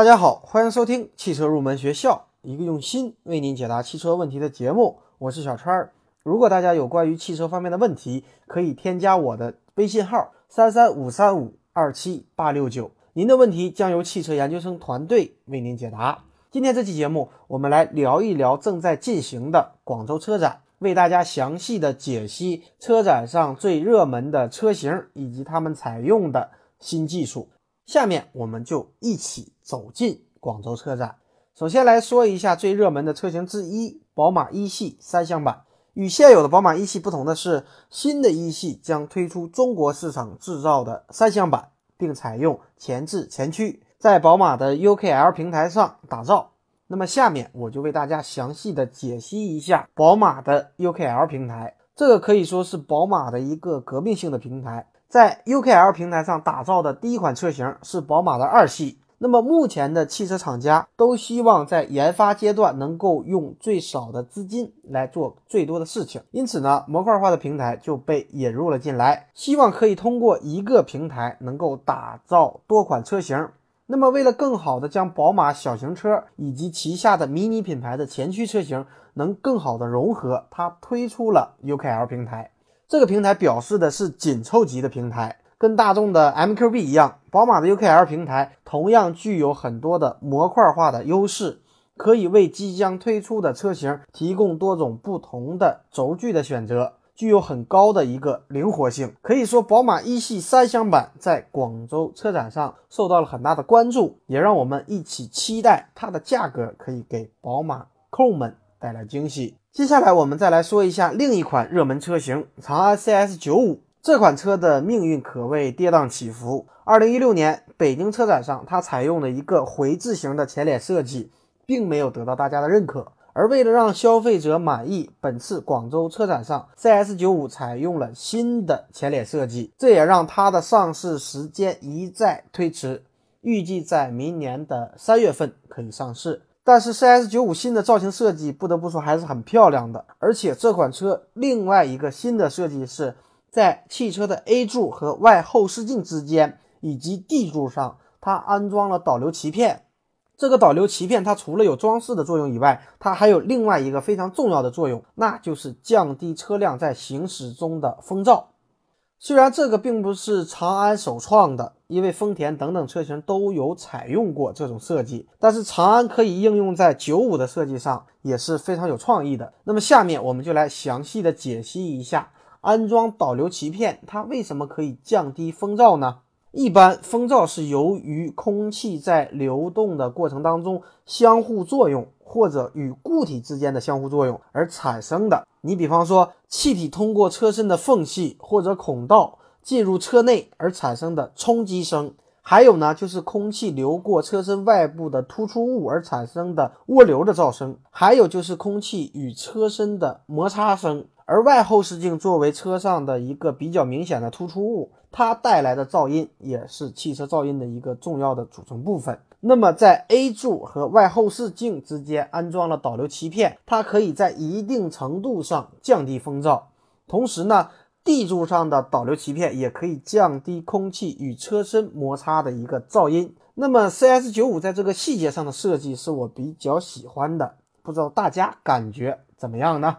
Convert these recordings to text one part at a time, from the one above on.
大家好，欢迎收听汽车入门学校，一个用心为您解答汽车问题的节目。我是小川儿。如果大家有关于汽车方面的问题，可以添加我的微信号三三五三五二七八六九，您的问题将由汽车研究生团队为您解答。今天这期节目，我们来聊一聊正在进行的广州车展，为大家详细的解析车展上最热门的车型以及他们采用的新技术。下面我们就一起走进广州车展。首先来说一下最热门的车型之一——宝马一系三厢版。与现有的宝马一系不同的是，新的一系将推出中国市场制造的三厢版，并采用前置前驱，在宝马的 UKL 平台上打造。那么下面我就为大家详细的解析一下宝马的 UKL 平台。这个可以说是宝马的一个革命性的平台。在 UKL 平台上打造的第一款车型是宝马的二系。那么目前的汽车厂家都希望在研发阶段能够用最少的资金来做最多的事情，因此呢，模块化的平台就被引入了进来，希望可以通过一个平台能够打造多款车型。那么为了更好的将宝马小型车以及旗下的迷你品牌的前驱车型能更好的融合，它推出了 UKL 平台。这个平台表示的是紧凑级的平台，跟大众的 MQB 一样，宝马的 UKL 平台同样具有很多的模块化的优势，可以为即将推出的车型提供多种不同的轴距的选择，具有很高的一个灵活性。可以说，宝马一系三厢版在广州车展上受到了很大的关注，也让我们一起期待它的价格可以给宝马控们带来惊喜。接下来我们再来说一下另一款热门车型长安 CS95。这款车的命运可谓跌宕起伏。二零一六年北京车展上，它采用了一个回字形的前脸设计，并没有得到大家的认可。而为了让消费者满意，本次广州车展上，CS95 采用了新的前脸设计，这也让它的上市时间一再推迟，预计在明年的三月份可以上市。但是 CS95 新的造型设计不得不说还是很漂亮的，而且这款车另外一个新的设计是在汽车的 A 柱和外后视镜之间以及 D 柱上，它安装了导流鳍片。这个导流鳍片它除了有装饰的作用以外，它还有另外一个非常重要的作用，那就是降低车辆在行驶中的风噪。虽然这个并不是长安首创的，因为丰田等等车型都有采用过这种设计，但是长安可以应用在九五的设计上也是非常有创意的。那么下面我们就来详细的解析一下安装导流鳍片，它为什么可以降低风噪呢？一般风噪是由于空气在流动的过程当中相互作用。或者与固体之间的相互作用而产生的。你比方说，气体通过车身的缝隙或者孔道进入车内而产生的冲击声，还有呢，就是空气流过车身外部的突出物而产生的涡流的噪声，还有就是空气与车身的摩擦声。而外后视镜作为车上的一个比较明显的突出物，它带来的噪音也是汽车噪音的一个重要的组成部分。那么，在 A 柱和外后视镜之间安装了导流鳍片，它可以在一定程度上降低风噪。同时呢，D 柱上的导流鳍片也可以降低空气与车身摩擦的一个噪音。那么，CS95 在这个细节上的设计是我比较喜欢的，不知道大家感觉怎么样呢？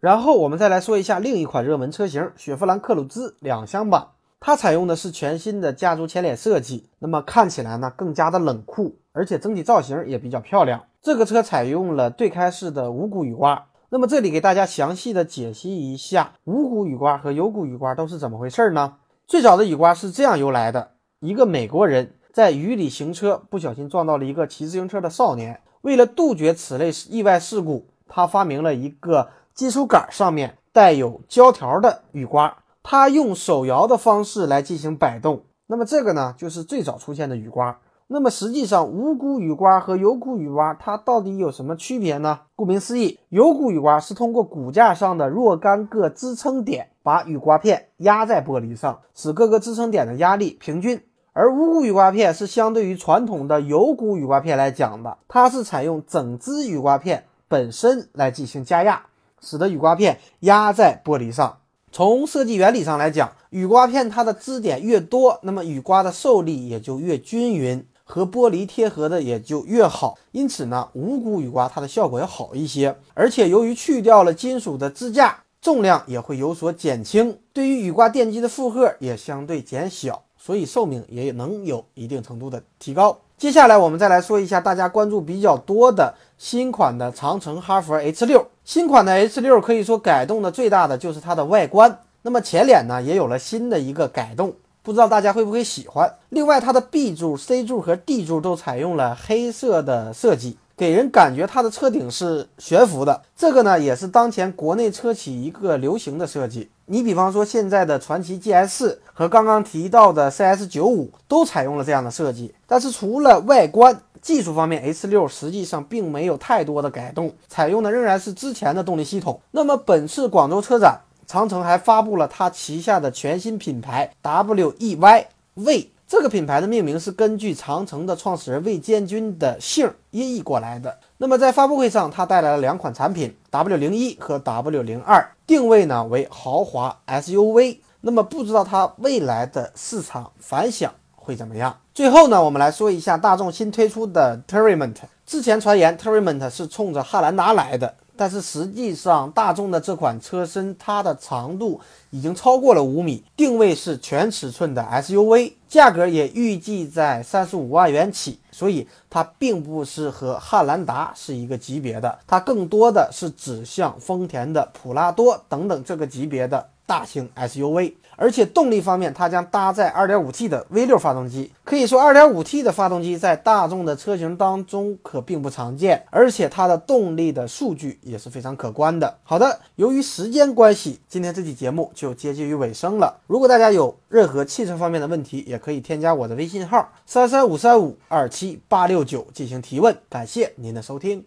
然后我们再来说一下另一款热门车型雪佛兰克鲁兹两厢版，它采用的是全新的家族前脸设计，那么看起来呢更加的冷酷，而且整体造型也比较漂亮。这个车采用了对开式的无骨雨刮，那么这里给大家详细的解析一下无骨雨刮和有骨雨刮都是怎么回事呢？最早的雨刮是这样由来的：一个美国人在雨里行车，不小心撞到了一个骑自行车的少年，为了杜绝此类意外事故，他发明了一个。金属杆上面带有胶条的雨刮，它用手摇的方式来进行摆动。那么这个呢，就是最早出现的雨刮。那么实际上，无骨雨刮和有骨雨刮它到底有什么区别呢？顾名思义，有骨雨刮是通过骨架上的若干个支撑点，把雨刮片压在玻璃上，使各个支撑点的压力平均。而无骨雨刮片是相对于传统的有骨雨刮片来讲的，它是采用整支雨刮片本身来进行加压，使得雨刮片压在玻璃上。从设计原理上来讲，雨刮片它的支点越多，那么雨刮的受力也就越均匀。和玻璃贴合的也就越好，因此呢，无骨雨刮它的效果要好一些，而且由于去掉了金属的支架，重量也会有所减轻，对于雨刮电机的负荷也相对减小，所以寿命也能有一定程度的提高。接下来我们再来说一下大家关注比较多的新款的长城哈弗 H 六。新款的 H 六可以说改动的最大的就是它的外观，那么前脸呢也有了新的一个改动。不知道大家会不会喜欢？另外，它的 B 柱、C 柱和 D 柱都采用了黑色的设计，给人感觉它的车顶是悬浮的。这个呢，也是当前国内车企一个流行的设计。你比方说，现在的传祺 GS 四和刚刚提到的 CS95 都采用了这样的设计。但是除了外观技术方面，H6 实际上并没有太多的改动，采用的仍然是之前的动力系统。那么本次广州车展。长城还发布了它旗下的全新品牌 WEY 魏，这个品牌的命名是根据长城的创始人魏建军的姓音译过来的。那么在发布会上，它带来了两款产品 W 零一和 W 零二，定位呢为豪华 SUV。那么不知道它未来的市场反响会怎么样？最后呢，我们来说一下大众新推出的 t e r r a m e n t 之前传言 t e r r a m e n t 是冲着汉兰达来的。但是实际上，大众的这款车身它的长度已经超过了五米，定位是全尺寸的 SUV，价格也预计在三十五万元起，所以它并不是和汉兰达是一个级别的，它更多的是指向丰田的普拉多等等这个级别的大型 SUV。而且动力方面，它将搭载 2.5T 的 V6 发动机。可以说，2.5T 的发动机在大众的车型当中可并不常见，而且它的动力的数据也是非常可观的。好的，由于时间关系，今天这期节目就接近于尾声了。如果大家有任何汽车方面的问题，也可以添加我的微信号三三五三五二七八六九进行提问。感谢您的收听。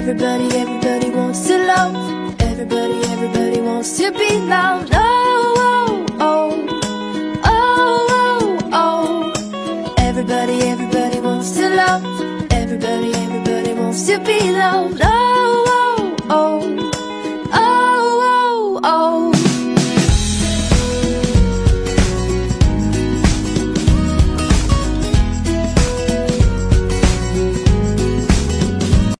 Everybody, everybody wants to love. Everybody, everybody wants to be loved. Oh, oh, oh, oh, oh, oh. Everybody, everybody wants to love. Everybody, everybody wants to be loved. Oh.